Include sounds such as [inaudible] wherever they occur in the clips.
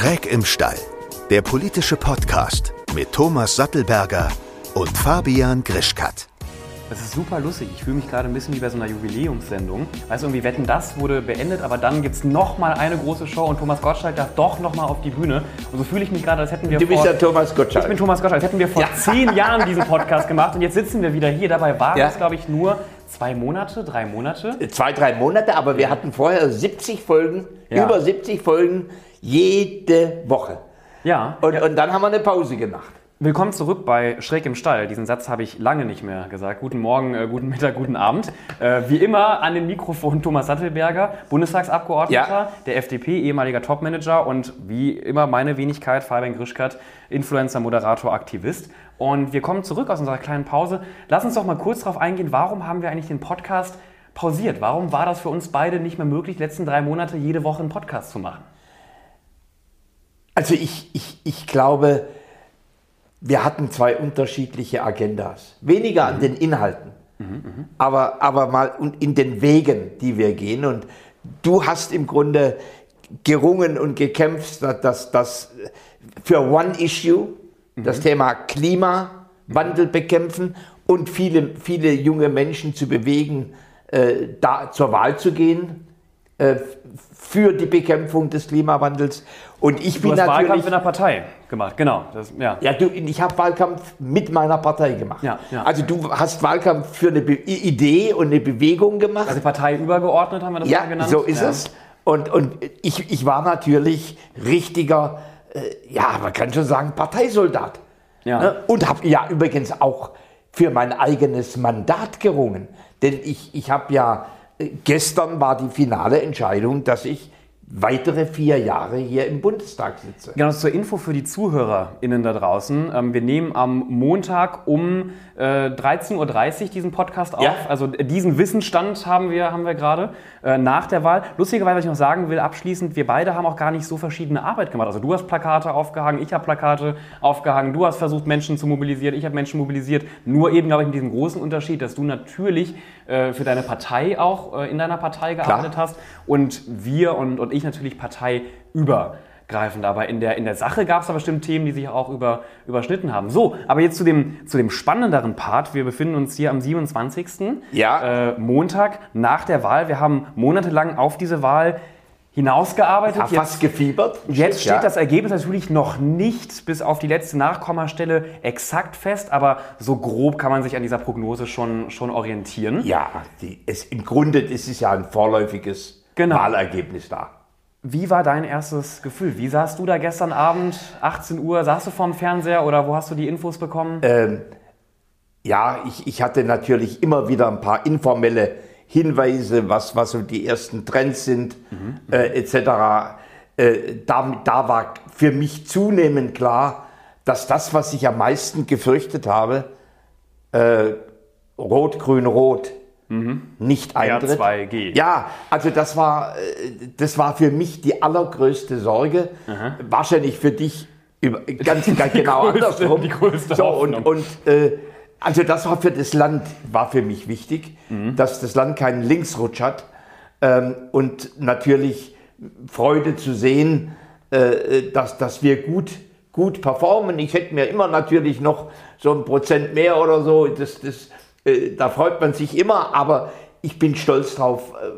Schräg im Stall, der politische Podcast mit Thomas Sattelberger und Fabian Grischkat. Das ist super lustig. Ich fühle mich gerade ein bisschen wie bei so einer Jubiläumssendung. Weißt du, irgendwie Wetten, das wurde beendet, aber dann gibt es nochmal eine große Show und Thomas Gottschalk darf doch nochmal auf die Bühne. Und so fühle ich mich gerade, als hätten wir Du vor... bist ja Thomas Gottschalk. Ich bin Thomas Gottschalk. Als hätten wir vor Ja. zehn Jahren diesen Podcast gemacht und jetzt sitzen wir wieder hier. Dabei waren Ja. es, glaube ich, nur zwei Monate, drei Monate. Zwei, drei Monate, aber wir hatten vorher 70 Folgen, Ja. über 70 Folgen jede Woche. Ja. Und, und dann haben wir eine Pause gemacht. Willkommen zurück bei Schräg im Stall. Diesen Satz habe ich lange nicht mehr gesagt. Guten Morgen, äh, guten Mittag, guten Abend. Äh, wie immer an den Mikrofon [laughs] Thomas Sattelberger, Bundestagsabgeordneter Ja. der FDP, ehemaliger Topmanager und wie immer meine Wenigkeit, Fabian Grischkat, Influencer, Moderator, Aktivist. Und wir kommen zurück aus unserer kleinen Pause. Lass uns doch mal kurz darauf eingehen, warum haben wir eigentlich den Podcast pausiert? Warum war das für uns beide nicht mehr möglich, die letzten drei Monate jede Woche einen Podcast zu machen? Also ich, ich, ich glaube, wir hatten zwei unterschiedliche Agendas. Weniger an den Inhalten, aber, aber mal in den Wegen, die wir gehen. Und du hast im Grunde gerungen und gekämpft, dass das, für One Issue, das Thema Klimawandel bekämpfen und viele, viele junge Menschen zu bewegen, äh, da zur Wahl zu gehen für die Bekämpfung des Klimawandels. Und ich Du bin hast natürlich Wahlkampf in der Partei gemacht, genau. Das, ja. ja, du, ich habe Wahlkampf mit meiner Partei gemacht. Ja, ja. Also du hast Wahlkampf für eine Be Idee und eine Bewegung gemacht. Also parteiübergeordnet haben wir das ja, genannt. so ist ja. es. Und, und ich, ich war natürlich richtiger, äh, ja, man kann schon sagen, Parteisoldat. Ja. Ne? Und habe ja übrigens auch für mein eigenes Mandat gerungen. Denn ich, ich habe ja, äh, gestern war die finale Entscheidung, dass ich weitere vier Jahre hier im Bundestag sitze. Genau, zur Info für die ZuhörerInnen da draußen. Ähm, wir nehmen am Montag um äh, 13.30 Uhr diesen Podcast auf. Ja. Also äh, diesen Wissensstand haben wir, haben wir gerade äh, nach der Wahl. Lustigerweise, was ich noch sagen will, abschließend, wir beide haben auch gar nicht so verschiedene Arbeit gemacht. Also du hast Plakate aufgehangen, ich habe Plakate aufgehangen, du hast versucht, Menschen zu mobilisieren, ich habe Menschen mobilisiert. Nur eben, glaube ich, mit diesem großen Unterschied, dass du natürlich äh, für deine Partei auch äh, in deiner Partei gearbeitet hast und wir und, und ich natürlich parteiübergreifend. Aber in der, in der Sache gab es da bestimmt Themen, die sich auch über, überschnitten haben. So, aber jetzt zu dem, zu dem spannenderen Part. Wir befinden uns hier am 27. Ja. Äh, Montag nach der Wahl. Wir haben monatelang auf diese Wahl hinausgearbeitet. Fast gefiebert. Jetzt steht Ja. das Ergebnis natürlich noch nicht bis auf die letzte Nachkommastelle exakt fest, aber so grob kann man sich an dieser Prognose schon, schon orientieren. Ja, die, es, im Grunde ist es ja ein vorläufiges Genau. Wahlergebnis da. Wie war dein erstes Gefühl? Wie saßt du da gestern Abend, 18 Uhr? Saßt du vorm Fernseher oder wo hast du die Infos bekommen? Ähm, ja, ich, ich hatte natürlich immer wieder ein paar informelle Hinweise, was, was so die ersten Trends sind, äh, etc. Äh, da, da war für mich zunehmend klar, dass das, was ich am meisten gefürchtet habe, äh, Rot, Grün, Rot, nicht eintritt. R2G. Ja, also das war, äh, das war für mich die allergrößte Sorge. Wahrscheinlich für dich über, [laughs] ganz, ganz genau größte- andersrum. die größte so, und, Hoffnung. und äh, also das war für das Land war für mich wichtig, Mhm. dass das Land keinen Linksrutsch hat ähm, und natürlich Freude zu sehen, äh, dass, dass wir gut gut performen. Ich hätte mir immer natürlich noch so ein Prozent mehr oder so. Das, das, äh, da freut man sich immer, aber ich bin stolz drauf, äh,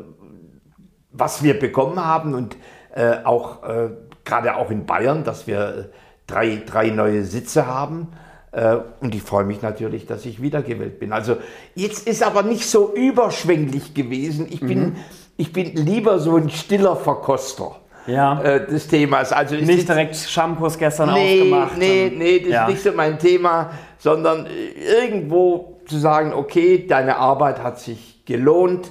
was wir bekommen haben und äh, auch äh, gerade auch in Bayern, dass wir drei, drei neue Sitze haben. Äh, und ich freue mich natürlich, dass ich wiedergewählt bin. Also jetzt ist aber nicht so überschwänglich gewesen. Ich bin, ich bin lieber so ein stiller Verkoster Ja. äh, des Themas. Also Nicht ist- direkt Shampoos gestern Nee, aufgemacht. nee, nee, das Ja. ist nicht so mein Thema, sondern irgendwo zu sagen, okay, deine Arbeit hat sich gelohnt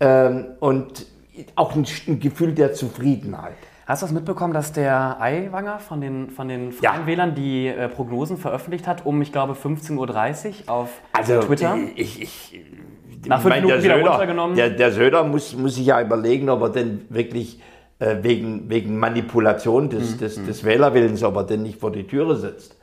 ähm, und auch ein, ein Gefühl der Zufriedenheit. Hast du das mitbekommen, dass der Aiwanger von den, von den Ja. Freien Wählern die äh, Prognosen veröffentlicht hat um, ich glaube, 15.30 Uhr auf Also Twitter? Ich, ich, Nach ich fünf meine, Minuten der wieder Söder, runtergenommen? Der, der Söder muss, muss sich ja überlegen, ob er denn wirklich äh, wegen, wegen Manipulation Mhm, des, des, des Wählerwillens, ob er denn nicht vor die Türe sitzt.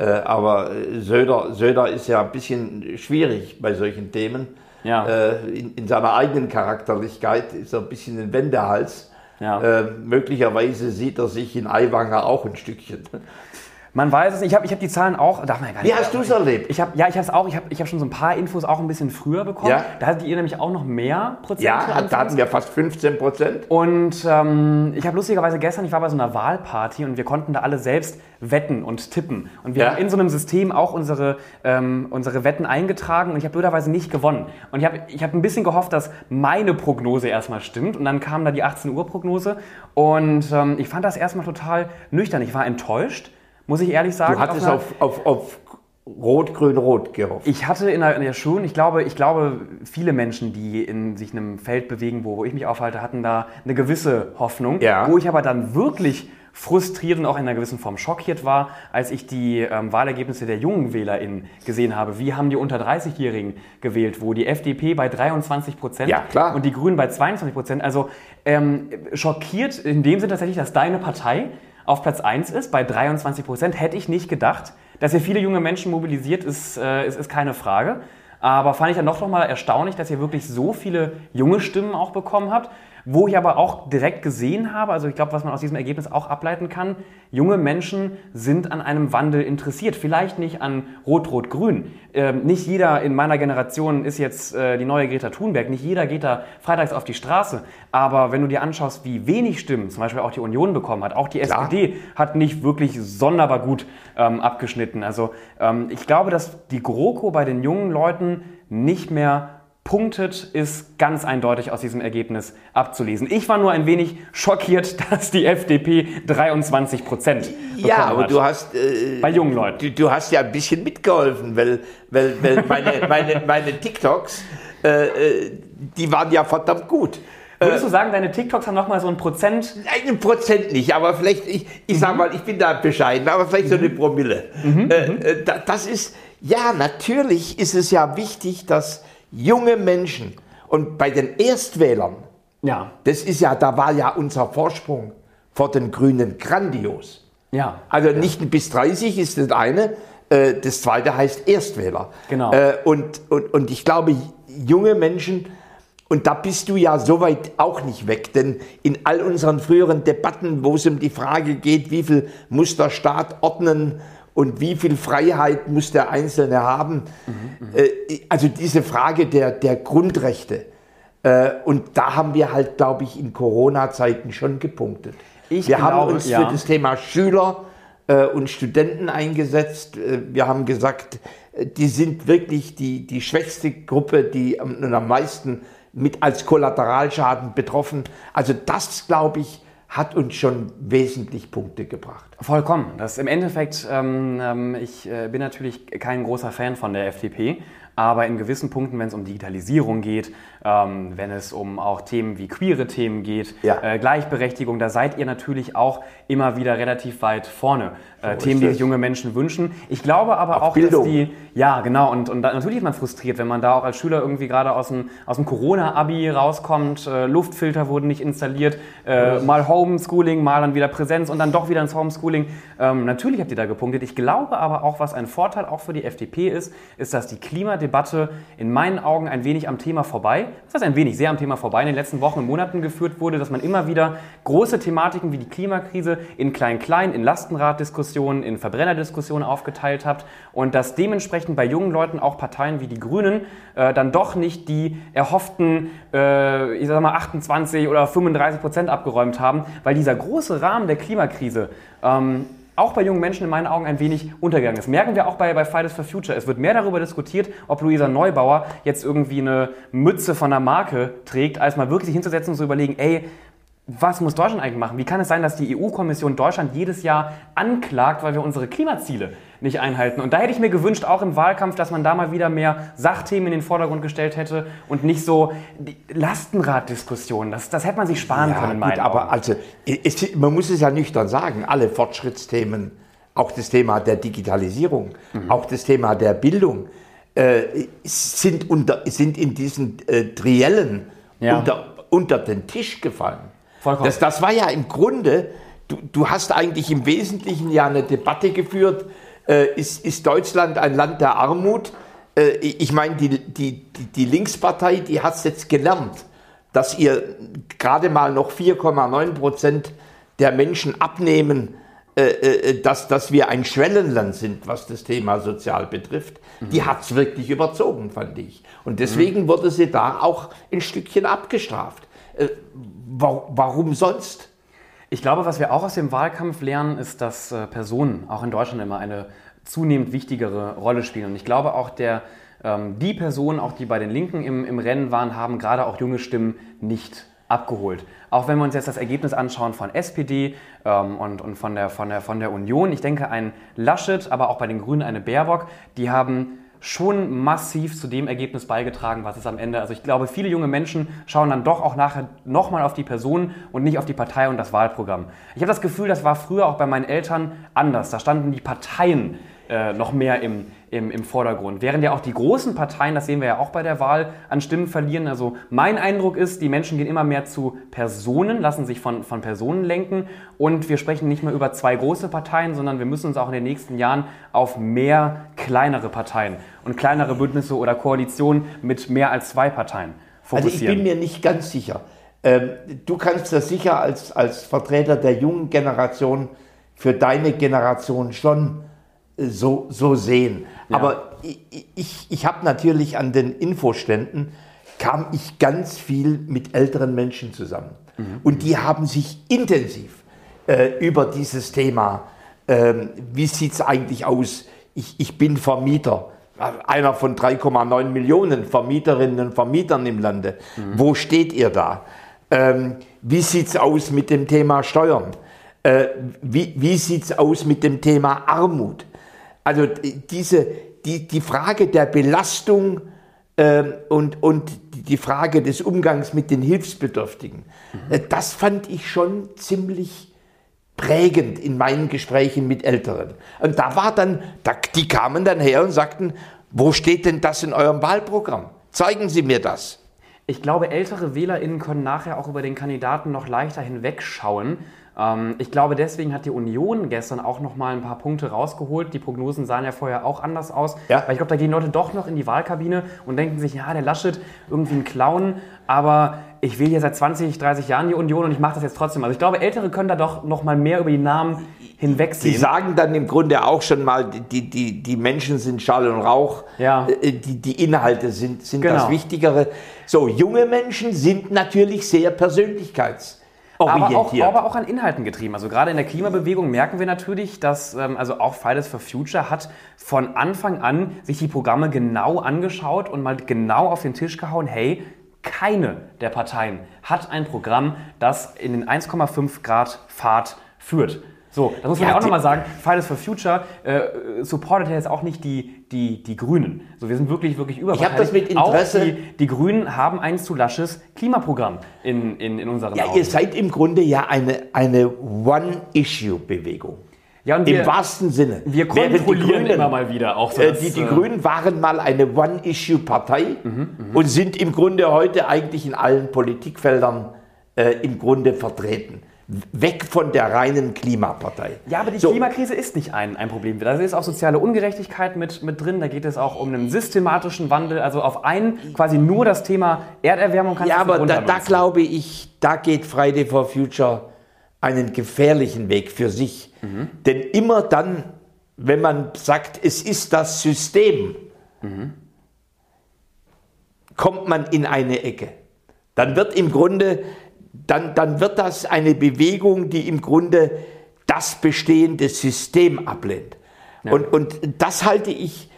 Äh, aber äh, Söder, Söder ist ja ein bisschen schwierig bei solchen Themen. Ja. Äh, in, in seiner eigenen Charakterlichkeit ist er ein bisschen ein Wendehals. Ja. Möglicherweise sieht er sich in Aiwanger auch ein Stückchen. Man weiß es nicht. Ich habe ich hab die Zahlen auch, darf man ja gar nicht. Wie hast du es erlebt? Ich hab, ja, ich habe es auch. Ich habe ich hab schon so ein paar Infos auch ein bisschen früher bekommen. Ja. Da hattet ihr nämlich auch noch mehr Prozent. Ja, da hatten wir fast 15 Prozent. Und ähm, ich habe lustigerweise gestern, ich war bei so einer Wahlparty und wir konnten da alle selbst wetten und tippen. Und wir Ja. haben in so einem System auch unsere, ähm, unsere Wetten eingetragen und ich habe blöderweise nicht gewonnen. Und ich habe ich hab ein bisschen gehofft, dass meine Prognose erstmal stimmt. Und dann kam da die 18 Uhr Prognose und ähm, ich fand das erstmal total nüchtern. Ich war enttäuscht, muss ich ehrlich sagen. Du hattest auf, auf, auf Rot, Grün, Rot gehofft. ich hatte in der, in der Schule, ich glaube, ich glaube, viele Menschen, die in sich einem Feld bewegen, wo, wo ich mich aufhalte, hatten da eine gewisse Hoffnung. Ja. Wo ich aber dann wirklich frustriert und auch in einer gewissen Form schockiert war, als ich die ähm, Wahlergebnisse der jungen WählerInnen gesehen habe. Wie haben die unter 30-Jährigen gewählt, wo die FDP bei 23 Prozent Ja, und die Grünen bei 22 Prozent. Also ähm, schockiert in dem Sinne tatsächlich, dass deine Partei auf Platz 1 ist, bei 23 Prozent. Hätte ich nicht gedacht. Dass ihr viele junge Menschen mobilisiert, ist, äh, ist, ist keine Frage. Aber fand ich dann doch noch mal erstaunlich, dass ihr wirklich so viele junge Stimmen auch bekommen habt. Wo ich aber auch direkt gesehen habe, also ich glaube, was man aus diesem Ergebnis auch ableiten kann, junge Menschen sind an einem Wandel interessiert. Vielleicht nicht an Rot-Rot-Grün. Ähm, nicht jeder in meiner Generation ist jetzt äh, die neue Greta Thunberg. Nicht jeder geht da freitags auf die Straße. Aber wenn du dir anschaust, wie wenig Stimmen zum Beispiel auch die Union bekommen hat, auch die Klar. SPD hat nicht wirklich sonderbar gut ähm, abgeschnitten. Also ähm, ich glaube, dass die GroKo bei den jungen Leuten nicht mehr punktet, ist ganz eindeutig aus diesem Ergebnis abzulesen. Ich war nur ein wenig schockiert, [laughs] dass die FDP 23 Prozent Ja, aber hat. du hast, äh, Bei jungen Leuten. du, du hast ja ein bisschen mitgeholfen, weil, weil, weil meine, [laughs] meine, meine TikToks, äh, äh, die waren ja verdammt gut. Würdest du sagen, deine TikToks haben nochmal so ein Prozent? Einen Prozent nicht, aber vielleicht, ich, ich Mhm. sag mal, ich bin da bescheiden, aber vielleicht so eine Promille. Mhm. Äh, äh, da- das ist, ja, natürlich ist es ja wichtig, dass junge Menschen und bei den Erstwählern, Ja, das ist ja, da war ja unser Vorsprung vor den Grünen grandios. ja. Also nicht bis 30 ist das eine, äh, das zweite heißt Erstwähler. Genau. Äh, und, und, und ich glaube, junge Menschen, und da bist du ja soweit auch nicht weg, denn in all unseren früheren Debatten, wo es um die Frage geht, wie viel muss der Staat ordnen und wie viel Freiheit muss der Einzelne haben, äh, also diese Frage der, der Grundrechte, äh, und da haben wir halt, glaube ich, in Corona-Zeiten schon gepunktet. Ich wir glaube, haben uns ja. für das Thema Schüler äh, und Studenten eingesetzt. Wir haben gesagt, die sind wirklich die, die schwächste Gruppe, die am, am meisten mit als Kollateralschaden betroffen. Also das, glaube ich, hat uns schon wesentlich Punkte gebracht. Vollkommen. Das im Endeffekt, ähm, ähm, ich äh, bin natürlich kein großer Fan von der FDP, aber in gewissen Punkten, wenn es um Digitalisierung geht, ähm, wenn es um auch Themen wie queere Themen geht, Ja. äh, Gleichberechtigung, da seid ihr natürlich auch immer wieder relativ weit vorne. Äh, ist Themen, die sich junge Menschen wünschen. Ich glaube aber Auch auch, Bildung. dass die, ja genau, und, und da, natürlich ist man frustriert, wenn man da auch als Schüler irgendwie gerade aus dem, aus dem Corona-Abi rauskommt, äh, Luftfilter wurden nicht installiert, äh, mal Homeschooling, mal dann wieder Präsenz und dann doch wieder ins Homeschooling. Ähm, natürlich habt ihr da gepunktet. Ich glaube aber auch, was ein Vorteil auch für die FDP ist, ist, dass die Klimadebatte in meinen Augen ein wenig am Thema vorbei, das heißt ein wenig, sehr am Thema vorbei, in den letzten Wochen und Monaten geführt wurde, dass man immer wieder große Thematiken wie die Klimakrise in Klein-Klein, in Lastenraddiskussionen, in Verbrennerdiskussionen aufgeteilt hat und dass dementsprechend bei jungen Leuten auch Parteien wie die Grünen äh, dann doch nicht die erhofften, äh, ich sag mal 28 oder 35 Prozent abgeräumt haben, weil dieser große Rahmen der Klimakrise ähm, auch bei jungen Menschen in meinen Augen ein wenig untergegangen ist. Merken wir auch bei, bei Fridays for Future. Es wird mehr darüber diskutiert, ob Luisa Neubauer jetzt irgendwie eine Mütze von einer Marke trägt, als mal wirklich sich hinzusetzen und zu überlegen, ey, was muss Deutschland eigentlich machen? Wie kann es sein, dass die EU-Kommission Deutschland jedes Jahr anklagt, weil wir unsere Klimaziele nicht einhalten? Und da hätte ich mir gewünscht, auch im Wahlkampf, dass man da mal wieder mehr Sachthemen in den Vordergrund gestellt hätte und nicht so Lastenraddiskussionen. Das, das hätte man sich sparen können, in meinen gut, aber Augen. also es, man muss es ja nüchtern sagen, alle Fortschrittsthemen, auch das Thema der Digitalisierung, Mhm. auch das Thema der Bildung, äh, sind, unter, sind in diesen äh, Triellen Ja. unter, unter den Tisch gefallen. Vollkommen. Das, das war ja im Grunde, du, du hast eigentlich im Wesentlichen ja eine Debatte geführt, ist, ist Deutschland ein Land der Armut? Äh, ich meine, die, die, die, Linkspartei, die hat es jetzt gelernt, dass ihr gerade mal noch 4,9 Prozent der Menschen abnehmen, äh, äh, dass, dass wir ein Schwellenland sind, was das Thema sozial betrifft, mhm. die hat es wirklich überzogen, fand ich. Und deswegen mhm. wurde sie da auch ein Stückchen abgestraft. Äh, warum sonst? Ich glaube, was wir auch aus dem Wahlkampf lernen, ist, dass Personen auch in Deutschland immer eine zunehmend wichtigere Rolle spielen. Und ich glaube auch, der, ähm, die Personen, auch die bei den Linken im, im Rennen waren, haben gerade auch junge Stimmen nicht abgeholt. Auch wenn wir uns jetzt das Ergebnis anschauen von SPD ähm, und, und von, der, von, der, von der Union. Ich denke, ein Laschet, aber auch bei den Grünen eine Baerbock, die haben schon massiv zu dem Ergebnis beigetragen, was es am Ende. Also ich glaube, viele junge Menschen schauen dann doch auch nachher nochmal auf die Person und nicht auf die Partei und das Wahlprogramm. Ich habe das Gefühl, das war früher auch bei meinen Eltern anders. Da standen die Parteien äh, noch mehr im, im, im Vordergrund. Während ja auch die großen Parteien, das sehen wir ja auch bei der Wahl, an Stimmen verlieren. Also mein Eindruck ist, die Menschen gehen immer mehr zu Personen, lassen sich von, von Personen lenken. Und wir sprechen nicht mehr über zwei große Parteien, sondern wir müssen uns auch in den nächsten Jahren auf mehr kleinere Parteien und kleinere Bündnisse oder Koalitionen mit mehr als zwei Parteien fokussieren. Also ich bin mir nicht ganz sicher. Ähm, du kannst das sicher als, als Vertreter der jungen Generation für deine Generation schon so, so sehen. Ja. Aber ich, ich, ich habe natürlich an den Infoständen, kam ich ganz viel mit älteren Menschen zusammen. Mhm. Und die haben sich intensiv äh, über dieses Thema, äh, wie sieht es eigentlich aus, ich, ich bin Vermieter, einer von 3,9 Millionen Vermieterinnen und Vermietern im Lande. Mhm. Wo steht ihr da? Ähm, wie sieht es aus mit dem Thema Steuern? Äh, wie wie sieht es aus mit dem Thema Armut? Also diese, die, die Frage der Belastung äh, und, und die Frage des Umgangs mit den Hilfsbedürftigen, mhm. das fand ich schon ziemlich prägend in meinen Gesprächen mit Älteren. Und da war dann, da, die kamen dann her und sagten, wo steht denn das in eurem Wahlprogramm? Zeigen Sie mir das. Ich glaube, ältere WählerInnen können nachher auch über den Kandidaten noch leichter hinwegschauen, ich glaube, deswegen hat die Union gestern auch noch mal ein paar Punkte rausgeholt. Die Prognosen sahen ja vorher auch anders aus. Ja. Weil ich glaube, da gehen Leute doch noch in die Wahlkabine und denken sich, ja, der Laschet, irgendwie ein Clown, aber ich will hier seit 20, 30 Jahren die Union und ich mache das jetzt trotzdem. Also ich glaube, Ältere können da doch noch mal mehr über die Namen hinwegsehen. Die sagen dann im Grunde auch schon mal, die, die, die Menschen sind Schall und Rauch, ja. Äh, die, die Inhalte sind, sind genau. das Wichtigere. So, junge Menschen sind natürlich sehr persönlichkeits aber auch, aber auch an Inhalten getrieben. Also gerade in der Klimabewegung merken wir natürlich, dass ähm, also auch Fridays for Future hat von Anfang an sich die Programme genau angeschaut und mal genau auf den Tisch gehauen, hey, keine der Parteien hat ein Programm, das in den 1,5 Grad Pfad führt. So, das muss man ja, ja auch nochmal sagen. Fridays for Future äh, supportet ja jetzt auch nicht die, die, die Grünen. So, wir sind wirklich, wirklich überparteilich. Ich habe das mit Interesse. Auch die, die Grünen haben ein zu lasches Klimaprogramm in, in, in unseren Ja, Augen. ihr seid im Grunde ja eine, eine One-Issue-Bewegung. Ja, und wir, Im wahrsten Sinne. Wir kontrollieren Grünen, immer mal wieder auch so. Äh, die, die äh, Grünen waren mal eine One-Issue-Partei mhm, mhm, und sind im Grunde heute eigentlich in allen Politikfeldern äh, im Grunde vertreten weg von der reinen Klimapartei. Ja, aber die so. Klimakrise ist nicht ein, ein Problem. Da ist auch soziale Ungerechtigkeit mit, mit drin. Da geht es auch um einen systematischen Wandel. Also auf einen quasi nur das Thema Erderwärmung kann Ja, aber da, da glaube ich, da geht Friday for Future einen gefährlichen Weg für sich. Mhm. Denn immer dann, wenn man sagt, es ist das System, mhm. kommt man in eine Ecke. Dann wird im Grunde dann, dann wird das eine Bewegung, die im Grunde das bestehende System ablehnt. Ja. Und, und das halte ich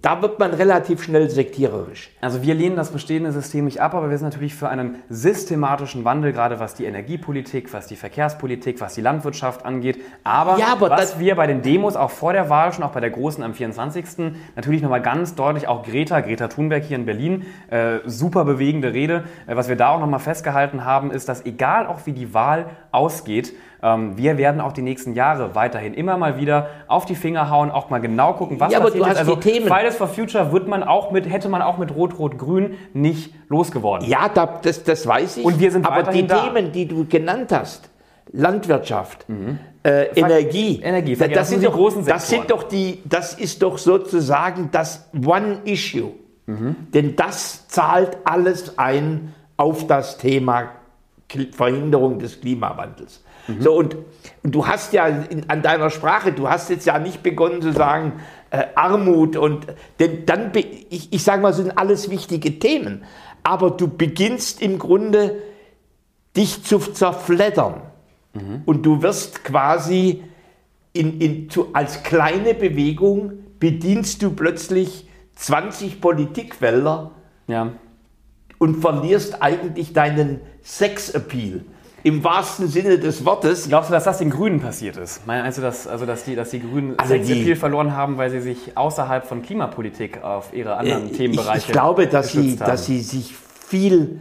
da wird man relativ schnell sektiererisch. Also wir lehnen das bestehende System nicht ab, aber wir sind natürlich für einen systematischen Wandel, gerade was die Energiepolitik, was die Verkehrspolitik, was die Landwirtschaft angeht. Aber, ja, aber was wir bei den Demos auch vor der Wahl, schon auch bei der großen am 24. natürlich nochmal ganz deutlich, auch Greta, Greta Thunberg hier in Berlin, äh, super bewegende Rede, äh, was wir da auch nochmal festgehalten haben, ist, dass egal auch wie die Wahl ausgeht, wir werden auch die nächsten Jahre weiterhin immer mal wieder auf die Finger hauen, auch mal genau gucken, was ja, passiert. Hast also, Themen. Fridays for Future wird man auch mit, hätte man auch mit Rot-Rot-Grün nicht losgeworden. Ja, da, das, das weiß ich. Und wir sind aber die da. Themen, die du genannt hast, Landwirtschaft, mhm. äh, Energie, Energie das, das, sind die großen Sektoren. Das sind doch die, das ist doch sozusagen das One Issue. Mhm. Denn das zahlt alles ein auf das Thema Verhinderung des Klimawandels. So, und, und du hast ja in, an deiner Sprache, du hast jetzt ja nicht begonnen zu sagen, äh, Armut und denn dann, ich, ich sage mal, sind alles wichtige Themen, aber du beginnst im Grunde dich zu zerfleddern und du wirst quasi in, in, zu, als kleine Bewegung bedienst du plötzlich 20 Politikfelder Ja. und verlierst eigentlich deinen Sexappeal. Im wahrsten Sinne des Wortes. Glaubst du, dass das den Grünen passiert ist? Meinst du, dass, also, dass, die, dass die Grünen Also die- Sexappeal verloren haben, weil sie sich außerhalb von Klimapolitik auf ihre anderen Ich, Themenbereiche ich glaube, dass sie, haben? dass sie sich viel,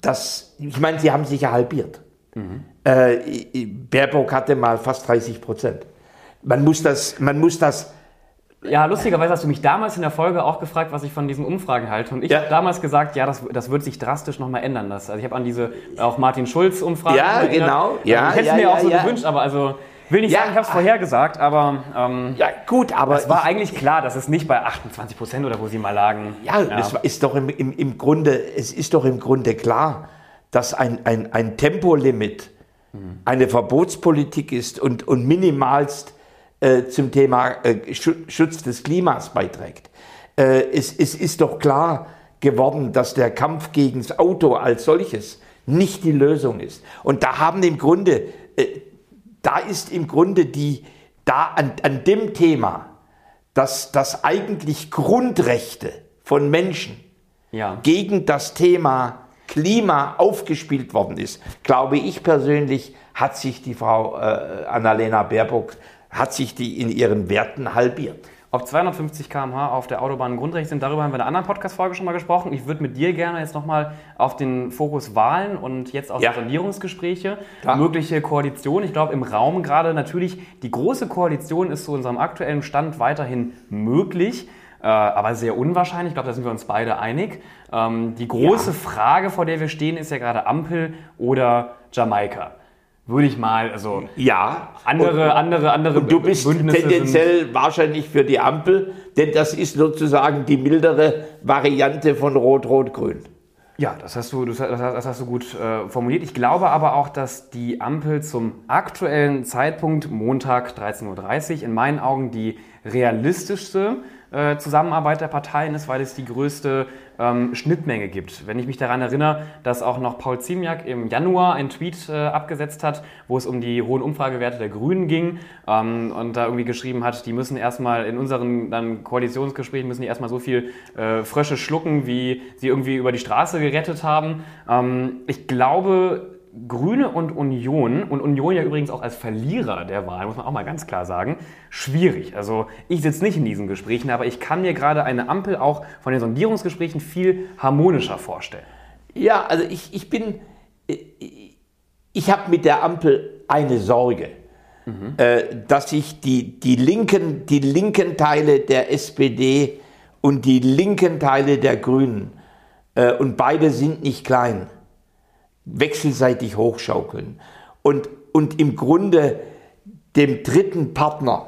das, ich meine, sie haben sich ja halbiert. Mhm. Äh, Baerbock hatte mal fast 30 Prozent. Man muss das, man muss das Ja, lustigerweise hast du mich damals in der Folge auch gefragt, was ich von diesen Umfragen halte. Und ich Ja. habe damals gesagt, ja, das, das wird sich drastisch nochmal ändern. Das, also ich habe an diese auch Martin Schulz-Umfrage Ja, genau. Also Ja, ich hätte ja, es mir ja, auch so ja. gewünscht, aber also will nicht Ja. sagen, ich habe es vorhergesagt, aber ähm, Ja, gut, aber es war eigentlich klar, dass es nicht bei 28 Prozent oder wo sie mal lagen. Ja, es ist doch im, im, im Grunde, es ist doch im Grunde klar, dass ein, ein, ein Tempolimit eine Verbotspolitik ist und, und minimalst äh, zum Thema äh, Schu- Schutz des Klimas beiträgt. Äh, es, es ist doch klar geworden, dass der Kampf gegen das Auto als solches nicht die Lösung ist. Und da haben im Grunde, äh, da ist im Grunde die, da an, an dem Thema, dass, dass eigentlich Grundrechte von Menschen Ja. gegen das Thema Klima aufgespielt worden ist, glaube ich persönlich, hat sich die Frau äh, Annalena Baerbock, hat sich die in ihren Werten halbiert. Ob 250 km/h auf der Autobahn ein Grundrecht sind, darüber haben wir in einer anderen Podcast-Folge schon mal gesprochen. Ich würde mit dir gerne jetzt nochmal auf den Fokus Wahlen und jetzt auch Ja. die Sondierungsgespräche, Klar. mögliche Koalition. Ich glaube, im Raum gerade natürlich, die große Koalition ist zu unserem aktuellen Stand weiterhin möglich, äh, aber sehr unwahrscheinlich. Ich glaube, da sind wir uns beide einig. Ähm, die große Ja. Frage, vor der wir stehen, ist ja gerade Ampel oder Jamaika. Würde ich mal, also Ja, andere, und, andere, andere und du bist Bündnisse sind- tendenziell wahrscheinlich für die Ampel, denn das ist sozusagen die mildere Variante von Rot-Rot-Grün. Ja, das hast du, das hast, das hast du gut äh, formuliert. Ich glaube aber auch, dass die Ampel zum aktuellen Zeitpunkt, Montag 13.30 Uhr, in meinen Augen die realistischste äh, Zusammenarbeit der Parteien ist, weil es die größte ähm, Schnittmenge gibt. Wenn ich mich daran erinnere, dass auch noch Paul Ziemiak im Januar einen Tweet äh, abgesetzt hat, wo es um die hohen Umfragewerte der Grünen ging ähm, und da irgendwie geschrieben hat, die müssen erstmal in unseren dann Koalitionsgesprächen müssen die erstmal so viel äh, Frösche schlucken, wie sie irgendwie über die Straße gerettet haben. Ähm, ich glaube, Grüne und Union, und Union ja übrigens auch als Verlierer der Wahl, muss man auch mal ganz klar sagen, schwierig. Also ich sitze nicht in diesen Gesprächen, aber ich kann mir gerade eine Ampel auch von den Sondierungsgesprächen viel harmonischer vorstellen. Ja, also ich, ich bin, ich habe mit der Ampel eine Sorge, äh, dass sich die, die, linken, die linken Teile der SPD und die linken Teile der Grünen, äh, und beide sind nicht klein, wechselseitig hochschaukeln und, und im Grunde dem dritten Partner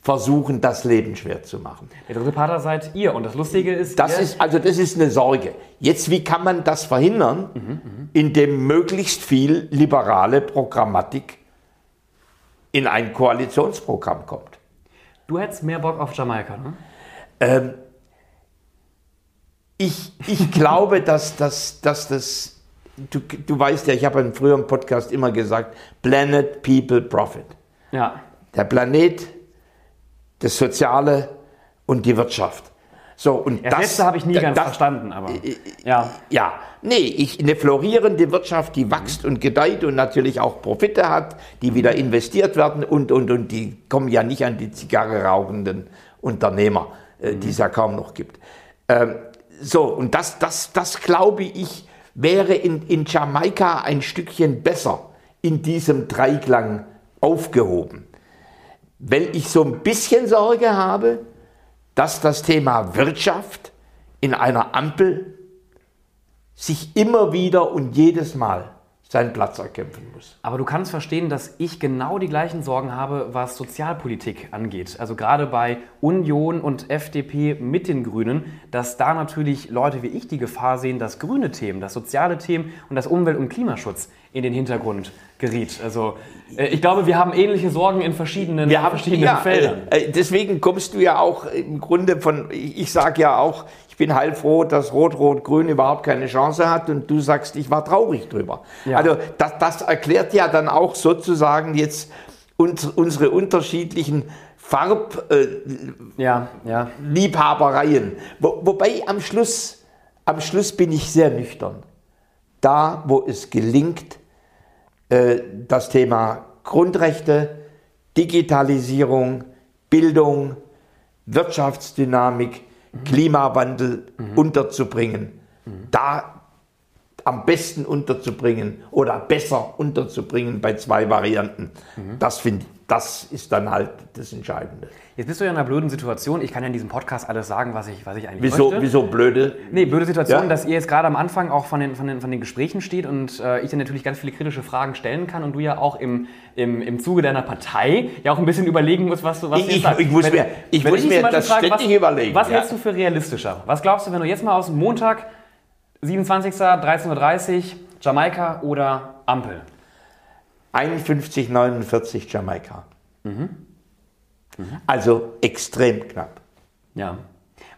versuchen, das Leben schwer zu machen. Der dritte Partner seid ihr. Und das Lustige ist, Das ist, also das ist eine Sorge. Jetzt, wie kann man das verhindern? Indem möglichst viel liberale Programmatik in ein Koalitionsprogramm kommt. du hättest mehr Bock auf Jamaika, ne? Ich, ich glaube, [laughs] dass, dass, dass das, du, du weißt ja, ich habe in früheren Podcast immer gesagt, Planet, People, Profit. Ja. Der Planet, das Soziale und die Wirtschaft. So, und Das, letzte habe ich nie ganz das, verstanden, aber ja. Ja, nee, ich, eine florierende Wirtschaft, die wächst und gedeiht und natürlich auch Profite hat, die wieder investiert werden und, und, und die kommen ja nicht an die Zigarre rauchenden Unternehmer, äh, die es ja kaum noch gibt. Ähm, so, und das, das, das glaube ich, wäre in, in Jamaika ein Stückchen besser in diesem Dreiklang aufgehoben. Weil ich so ein bisschen Sorge habe, dass das Thema Wirtschaft in einer Ampel sich immer wieder und jedes Mal seinen Platz erkämpfen muss. Aber du kannst verstehen, dass ich genau die gleichen Sorgen habe, was Sozialpolitik angeht. Also gerade bei Union und FDP mit den Grünen, dass da natürlich Leute wie ich die Gefahr sehen, dass grüne Themen, das soziale Themen und das Umwelt- und Klimaschutz in den Hintergrund geriet. Also äh, ich glaube, wir haben ähnliche Sorgen in verschiedenen, Wir haben, verschiedenen ja, Feldern. äh, deswegen kommst du ja auch im Grunde von, ich sage ja auch, ich bin heilfroh, dass Rot-Rot-Grün überhaupt keine Chance hat und du sagst, ich war traurig drüber. Ja. Also das, das erklärt ja dann auch sozusagen jetzt uns, unsere unterschiedlichen Farbliebhabereien. Ja, ja. Wo, wobei am Schluss, am Schluss bin ich sehr nüchtern. Da, wo es gelingt, äh, das Thema Grundrechte, Digitalisierung, Bildung, Wirtschaftsdynamik, Klimawandel unterzubringen. Da am besten unterzubringen oder besser unterzubringen bei zwei Varianten. Das finde ich, das ist dann halt das Entscheidende. Jetzt bist du ja in einer blöden Situation. Ich kann ja in diesem Podcast alles sagen, was ich, was ich eigentlich Wieso, möchte. wieso blöde? Nee, blöde Situation, Ja? dass ihr jetzt gerade am Anfang auch von den, von den, von den Gesprächen steht und äh, ich dann natürlich ganz viele kritische Fragen stellen kann und du ja auch im, im, im Zuge deiner Partei ja auch ein bisschen überlegen musst, was du was Ich- ich- ich muss mir- ich muss zum mir das ständig überlegen, Was ja. hältst du für realistischer? Was glaubst du, wenn du jetzt mal aus dem Montag, 27. 13.30 Uhr, Jamaika oder Ampel? 51, 49 Jamaika. Also extrem knapp. Ja.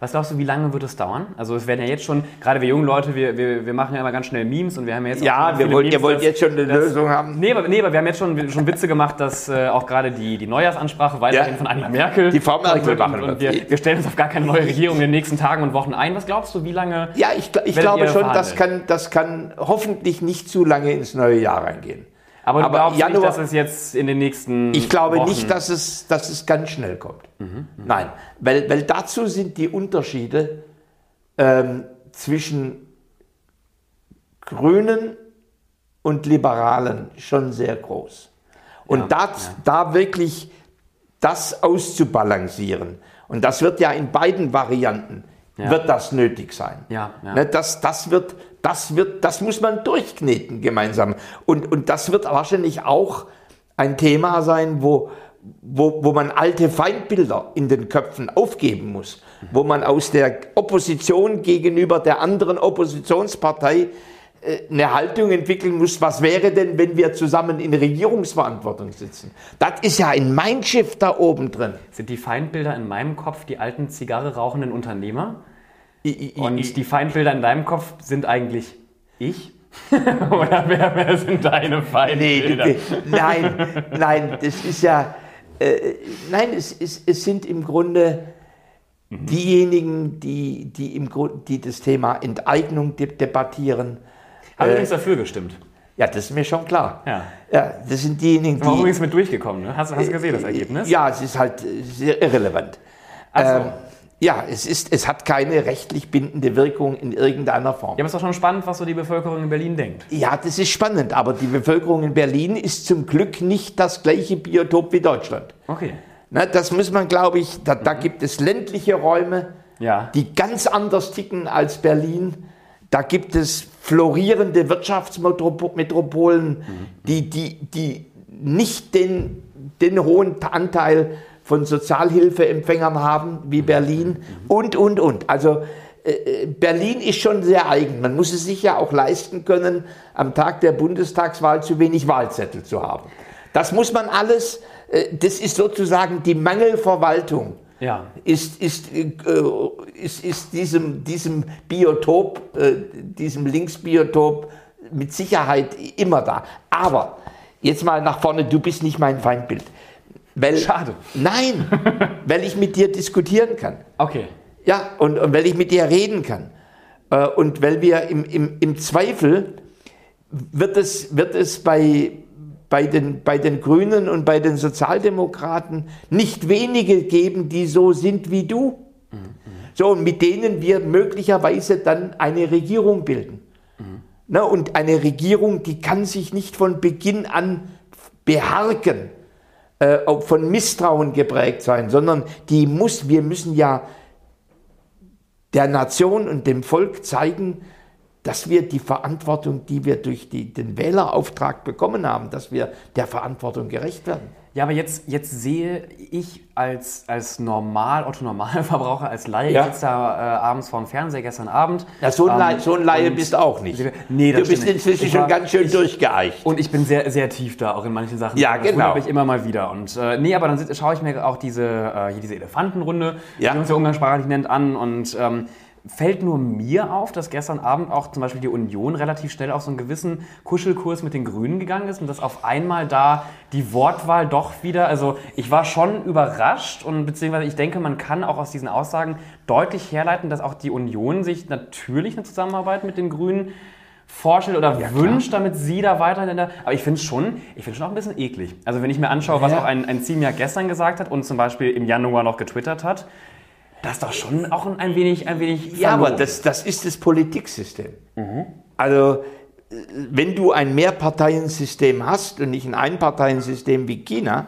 Was glaubst du, wie lange wird es dauern? Also es werden ja jetzt schon, gerade wir jungen Leute, wir, wir, wir machen ja immer ganz schnell Memes und wir haben ja jetzt auch Ja, wir viele wollen, ihr Memes, wollt dass- jetzt schon eine dass- Lösung haben. Nee aber, nee, aber wir haben jetzt schon, schon Witze gemacht, dass äh, auch gerade die, die Neujahrsansprache weiterhin Ja. von Angela Merkel. Die Frau Merkel machen und, wir, wir stellen uns auf gar keine neue Regierung in den nächsten Tagen und Wochen ein. Was glaubst du, wie lange? Ja, ich, ich glaube schon, das kann, das kann hoffentlich nicht zu lange ins neue Jahr reingehen. Aber du aber glaubst Januar- nicht, dass es jetzt in den nächsten Ich glaube Wochen nicht, dass es, dass es ganz schnell kommt. Nein, weil, weil dazu sind die Unterschiede ähm, zwischen Grünen und Liberalen schon sehr groß. Und Ja, das, da wirklich das auszubalancieren, und das wird ja in beiden Varianten, Ja. wird das nötig sein. Ja, ja. Ne, das, das, wird, das, wird, das muss man durchkneten gemeinsam. Und, und das wird wahrscheinlich auch ein Thema sein, wo, wo, wo man alte Feindbilder in den Köpfen aufgeben muss, wo man aus der Opposition gegenüber der anderen Oppositionspartei äh, eine Haltung entwickeln muss, was wäre denn, wenn wir zusammen in Regierungsverantwortung sitzen? Das ist ja ein Mindshift da oben drin. Sind die Feindbilder in meinem Kopf die alten Zigarre rauchenden Unternehmer? I- I- Und die Feindbilder in deinem Kopf sind eigentlich ich? [laughs] Oder wer, wer sind deine Nee, Feindbilder? du, nein, nein, das ist ja, äh, nein, es, es, es sind im Grunde diejenigen, die, die, im Grund, die das Thema Enteignung de debattieren. Habe Äh, übrigens dafür gestimmt. Ja, das ist mir schon klar. Ja. Ja, das sind diejenigen, die. übrigens mit durchgekommen, ne? Hast, hast du gesehen, das Ergebnis? Ja, es ist halt äh, sehr irrelevant. Also, Ähm, ja, es, ist, es hat keine rechtlich bindende Wirkung in irgendeiner Form. ja, aber es ist doch schon spannend, was so die Bevölkerung in Berlin denkt. Ja, das ist spannend, aber die Bevölkerung in Berlin ist zum Glück nicht das gleiche Biotop wie Deutschland. Okay. Na, das muss man, glaube ich, da, da gibt es ländliche Räume, Ja. die ganz anders ticken als Berlin. Da gibt es florierende Wirtschaftsmetropolen, die, die, die nicht den, den hohen Anteil von Sozialhilfeempfängern haben wie Berlin und, und, und. Also äh, Berlin ist schon sehr eigen. Man muss es sich ja auch leisten können, am Tag der Bundestagswahl zu wenig Wahlzettel zu haben. Das muss man alles, äh, das ist sozusagen die Mangelverwaltung Ja. ist, ist, äh, ist, ist diesem, diesem Biotop, äh, diesem Linksbiotop mit Sicherheit immer da. Aber jetzt mal nach vorne, du bist nicht mein Feindbild. Weil, Schade. Nein, [laughs] weil ich mit dir diskutieren kann. Okay. Ja, und, und weil ich mit dir reden kann. Äh, und weil wir im, im, im Zweifel wird es, wird es bei, bei, den, bei den Grünen und bei den Sozialdemokraten nicht wenige geben, die so sind wie du. So, und mit denen wir möglicherweise dann eine Regierung bilden. Na, und eine Regierung, die kann sich nicht von Beginn an beharken, äh, von Misstrauen geprägt sein, sondern die muss, wir müssen ja der Nation und dem Volk zeigen, dass wir die Verantwortung, die wir durch die, den Wählerauftrag bekommen haben, dass wir der Verantwortung gerecht werden. Ja, aber jetzt, jetzt sehe ich als, als normal, Otto-Normalverbraucher, [laughs] als Laie, Ja. ich sitze da äh, abends vorm Fernseher gestern Abend. Ja, so ein, ähm, Laie, so ein Laie bist du auch nicht. Nee, das du bist inzwischen Ich schon war- ganz schön ich- durchgeeicht. Und ich bin sehr, sehr tief da, auch in manchen Sachen. Ja, Das genau. mich immer mal wieder. Und äh, nee, aber dann schaue ich mir auch diese, äh, hier diese Elefantenrunde, Ja. die man uns ja umgangssprachlich nennt, an und ähm, fällt nur mir auf, dass gestern Abend auch zum Beispiel die Union relativ schnell auf so einen gewissen Kuschelkurs mit den Grünen gegangen ist und dass auf einmal da die Wortwahl doch wieder, also ich war schon überrascht und beziehungsweise ich denke, man kann auch aus diesen Aussagen deutlich herleiten, dass auch die Union sich natürlich eine Zusammenarbeit mit den Grünen vorstellt oder wünscht, damit sie da weiterhin in der. Aber ich finde es schon, ich finde schon auch ein bisschen eklig. Also wenn ich mir anschaue, was Ja. auch ein, ein Ziemiak gestern gesagt hat und zum Beispiel im Januar noch getwittert hat, das ist doch schon auch ein wenig, ein wenig. Ja, aber das, das ist das Politiksystem. Also, äh, wenn du ein Mehrparteiensystem hast und nicht ein Einparteiensystem wie China,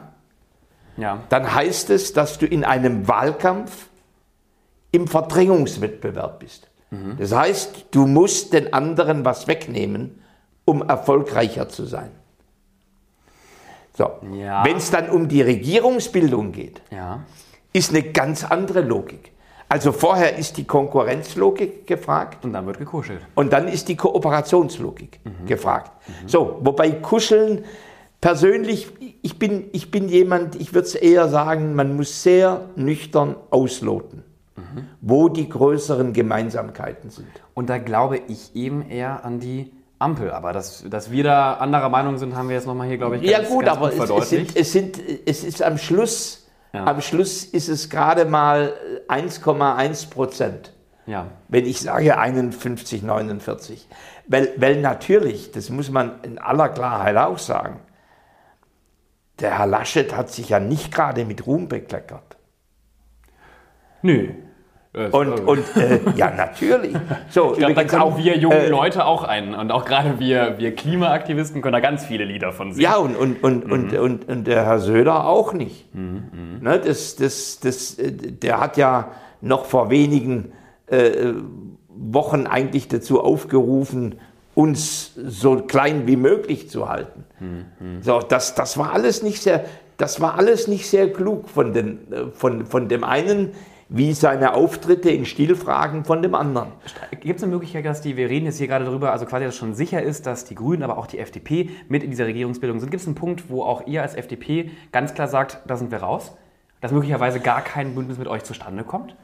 Ja. dann heißt es, dass du in einem Wahlkampf im Verdrängungswettbewerb bist. Das heißt, du musst den anderen was wegnehmen, um erfolgreicher zu sein. So. Ja. Wenn es dann um die Regierungsbildung geht, Ja. Ist eine ganz andere Logik. Also vorher ist die Konkurrenzlogik gefragt Und dann wird gekuschelt. und dann ist die Kooperationslogik gefragt. So, wobei Kuscheln persönlich, ich bin, ich bin jemand, ich würde es eher sagen, man muss sehr nüchtern ausloten, wo die größeren Gemeinsamkeiten sind. Und da glaube ich eben eher an die Ampel. Aber dass, dass wir da anderer Meinung sind, haben wir jetzt nochmal hier, glaube ich, Ja ganz, gut, ganz aber gut es, es, sind, es, sind, es ist am Schluss, Ja. am Schluss ist es gerade mal 1,1 Prozent. Ja. wenn ich sage 51, 49. Weil, weil natürlich, das muss man in aller Klarheit auch sagen, der Herr Laschet hat sich ja nicht gerade mit Ruhm bekleckert. Nö. Und, und äh, ja, natürlich. So, [laughs] Ich glaube, da können auch, wir jungen äh, Leute auch ein. Und auch gerade wir, wir Klimaaktivisten können da ganz viele Lieder von singen. Ja, und, und, und, und, und, und der Herr Söder auch nicht. Ne, das, das, das, äh, der hat ja noch vor wenigen äh, Wochen eigentlich dazu aufgerufen, uns so klein wie möglich zu halten. So, das, das war alles nicht sehr, das war alles nicht sehr klug von, den, äh, von, von dem einen, wie seine Auftritte in Stilfragen von dem anderen. Gibt es eine Möglichkeit, dass die, wir reden jetzt hier gerade darüber, also quasi, dass schon sicher ist, dass die Grünen, aber auch die FDP mit in dieser Regierungsbildung sind? Gibt es einen Punkt, wo auch ihr als FDP ganz klar sagt, da sind wir raus? Dass möglicherweise gar kein Bündnis mit euch zustande kommt?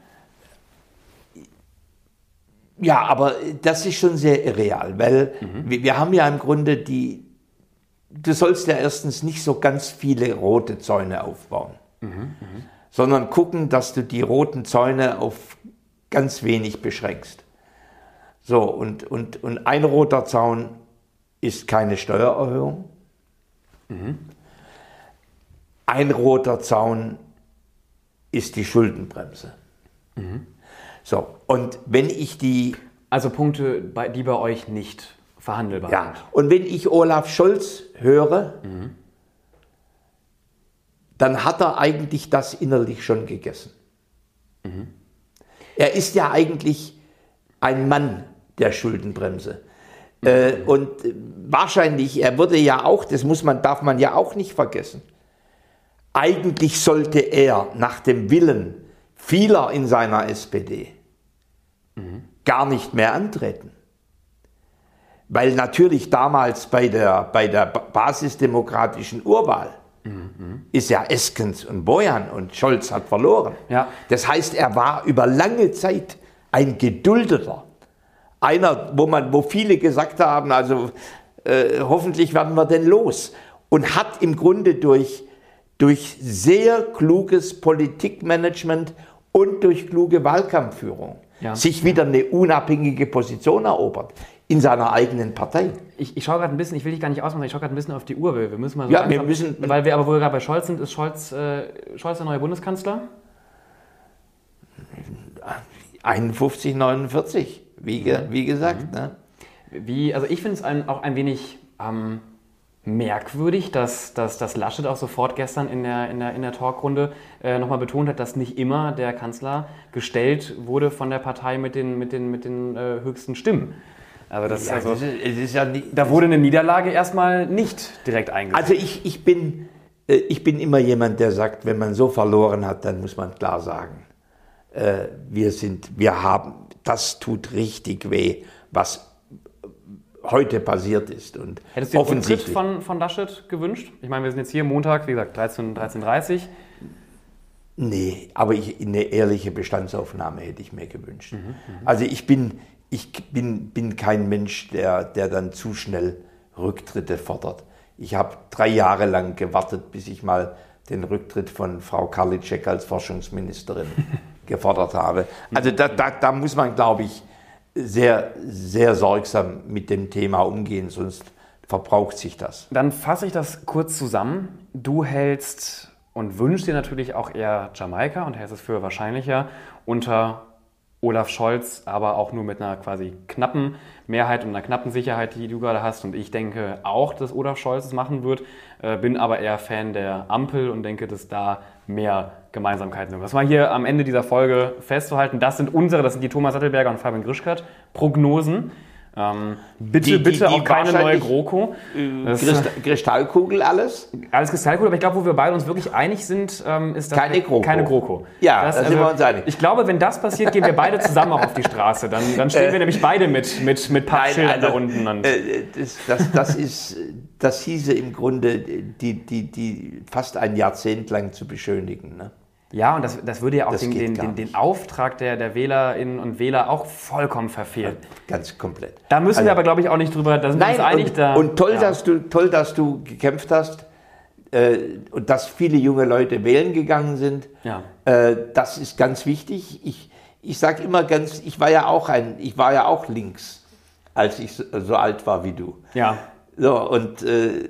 Ja, aber das ist schon sehr irreal, weil wir, wir haben ja im Grunde die, du sollst ja erstens nicht so ganz viele rote Zäune aufbauen, sondern gucken, dass du die roten Zäune auf ganz wenig beschränkst. So, und, und, und ein roter Zaun ist keine Steuererhöhung. Ein roter Zaun ist die Schuldenbremse. So, und wenn ich die Also Punkte, die bei euch nicht verhandelbar Ja, sind. und wenn ich Olaf Scholz höre, dann hat er eigentlich das innerlich schon gegessen. Er ist ja eigentlich ein Mann der Schuldenbremse. Äh, und wahrscheinlich, er würde ja auch, das muss man, darf man ja auch nicht vergessen, eigentlich sollte er nach dem Willen vieler in seiner SPD gar nicht mehr antreten. Weil natürlich damals bei der, bei der ba- basisdemokratischen Urwahl ist ja Eskens und Bojan und Scholz hat verloren. Ja. Das heißt, er war über lange Zeit ein geduldeter. Einer, wo, man, wo viele gesagt haben, also äh, hoffentlich werden wir denn los. Und hat im Grunde durch, durch sehr kluges Politikmanagement und durch kluge Wahlkampfführung Ja. sich wieder eine unabhängige Position erobert in seiner eigenen Partei. Ich, ich schaue gerade ein bisschen, ich will dich gar nicht ausmachen, ich schaue gerade ein bisschen auf die Uhr. Wir, wir müssen mal so Ja, wir müssen- Weil wir aber, wo wir gerade bei Scholz sind, ist Scholz, äh, Scholz der neue Bundeskanzler? 51, 49, wie, ge, wie gesagt. Ne? Wie, also ich finde es auch ein wenig ähm, merkwürdig, dass, dass, dass Laschet auch sofort gestern in der, in der, in der Talkrunde äh, nochmal betont hat, dass nicht immer der Kanzler gestellt wurde von der Partei mit den, mit den, mit den äh, höchsten Stimmen. Also das ist Ja, also, ist, es ist ja nicht, da wurde eine Niederlage erstmal nicht direkt eingesetzt. Also ich, ich, bin, äh, ich bin immer jemand, der sagt, wenn man so verloren hat, dann muss man klar sagen, äh, wir sind, wir haben, das tut richtig weh, was heute passiert ist. Und Hättest du den Rücktritt von, von Laschet gewünscht? Ich meine, wir sind jetzt hier Montag, wie gesagt, 13, 13.30 Nee, aber ich, eine ehrliche Bestandsaufnahme hätte ich mir gewünscht. Also ich bin, ich bin, bin kein Mensch, der, der dann zu schnell Rücktritte fordert. Ich habe drei Jahre lang gewartet, bis ich mal den Rücktritt von Frau Karliczek als Forschungsministerin [laughs] gefordert habe. Also da, da, da muss man, glaube ich, sehr, sehr sorgsam mit dem Thema umgehen, sonst verbraucht sich das. Dann fasse ich das kurz zusammen. Du hältst und wünschst dir natürlich auch eher Jamaika und hältst es für wahrscheinlicher unter Olaf Scholz, aber auch nur mit einer quasi knappen Mehrheit und einer knappen Sicherheit, die du gerade hast. Und ich denke auch, dass Olaf Scholz es machen wird, äh, bin aber eher Fan der Ampel und denke, dass da mehr Gemeinsamkeiten sind. Was mal hier am Ende dieser Folge festzuhalten, das sind unsere, das sind die Thomas Sattelberger und Fabian Grischkat Prognosen. Ähm, bitte, Die- die- bitte die auch keine neue GroKo. Das- Krist- Kristallkugel alles? alles Kristallkugel, aber ich glaube, wo wir beide uns wirklich einig sind, ähm, ist dass Keine GroKo. Keine GroKo. Ja, da sind wir uns einig. Ich glaube, wenn das passiert, gehen wir beide zusammen auch auf die Straße. Dann, dann stehen wir nämlich beide mit, mit, mit Pappschildern also, da unten. Und Äh, das, das, das, ist, das hieße im Grunde, die, die, die fast ein Jahrzehnt lang zu beschönigen. Ne? Ja, und das, das würde ja auch das den, den, den, den. Auftrag der, der Wählerinnen und Wähler auch vollkommen verfehlen. Ganz komplett. Da müssen wir aber, glaube ich, auch nicht drüber, da sind wir Also Nein, uns einig. und, da, und toll, ja. dass du, toll, dass du gekämpft hast äh, und dass viele junge Leute wählen gegangen sind. Ja. Äh, das ist ganz wichtig. Ich, ich sage immer ganz, ich war ja auch ein, ich war ja auch links, als ich so, so alt war wie du. Ja. So, und äh,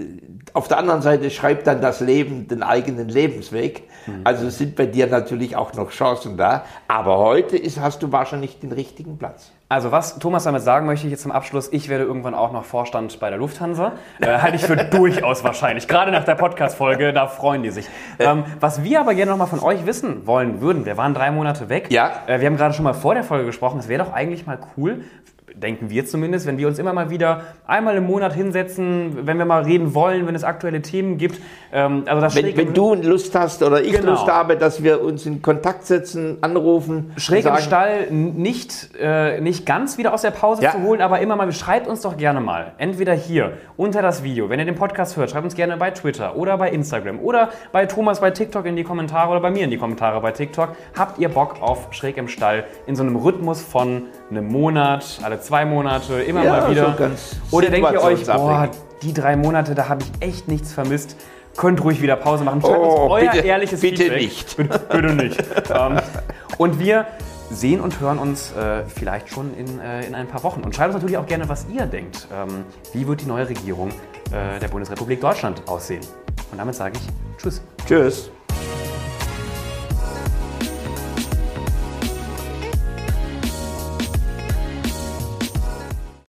auf der anderen Seite schreibt dann das Leben den eigenen Lebensweg. Also sind bei dir natürlich auch noch Chancen da. Aber heute ist, hast du wahrscheinlich den richtigen Platz. Also was Thomas damit sagen möchte, jetzt zum Abschluss, ich werde irgendwann auch noch Vorstand bei der Lufthansa. Äh, halte ich für [laughs] durchaus wahrscheinlich. Gerade nach der Podcast-Folge, da freuen die sich. Ähm, was wir aber gerne nochmal von euch wissen wollen würden, wir waren drei Monate weg. Ja. Äh, wir haben gerade schon mal vor der Folge gesprochen, es wäre doch eigentlich mal cool, denken wir zumindest, wenn wir uns immer mal wieder einmal im Monat hinsetzen, wenn wir mal reden wollen, wenn es aktuelle Themen gibt. Ähm, also das Wenn, wenn du Lust hast oder ich Genau. Lust habe, dass wir uns in Kontakt setzen, anrufen, Schräg sagen, im Stall nicht, äh, nicht ganz wieder aus der Pause Ja. zu holen, aber immer mal, schreibt uns doch gerne mal. Entweder hier unter das Video, wenn ihr den Podcast hört, schreibt uns gerne bei Twitter oder bei Instagram oder bei Thomas bei TikTok in die Kommentare oder bei mir in die Kommentare bei TikTok. Habt ihr Bock auf Schräg im Stall in so einem Rhythmus von einem Monat, alle zwei Monate, immer Ja, mal wieder? so oder denkt ihr euch, boah, die drei Monate, da habe ich echt nichts vermisst. Könnt ruhig wieder Pause machen. Schreibt Oh, uns euer bitte- ehrliches bitte Feedback. nicht. Bitte, bitte nicht. [laughs] ähm, und wir sehen und hören uns äh, vielleicht schon in, äh, in ein paar Wochen. Und schreibt uns natürlich auch gerne, was ihr denkt. Ähm, wie wird die neue Regierung äh, der Bundesrepublik Deutschland aussehen? Und damit sage ich Tschüss. Tschüss.